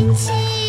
云起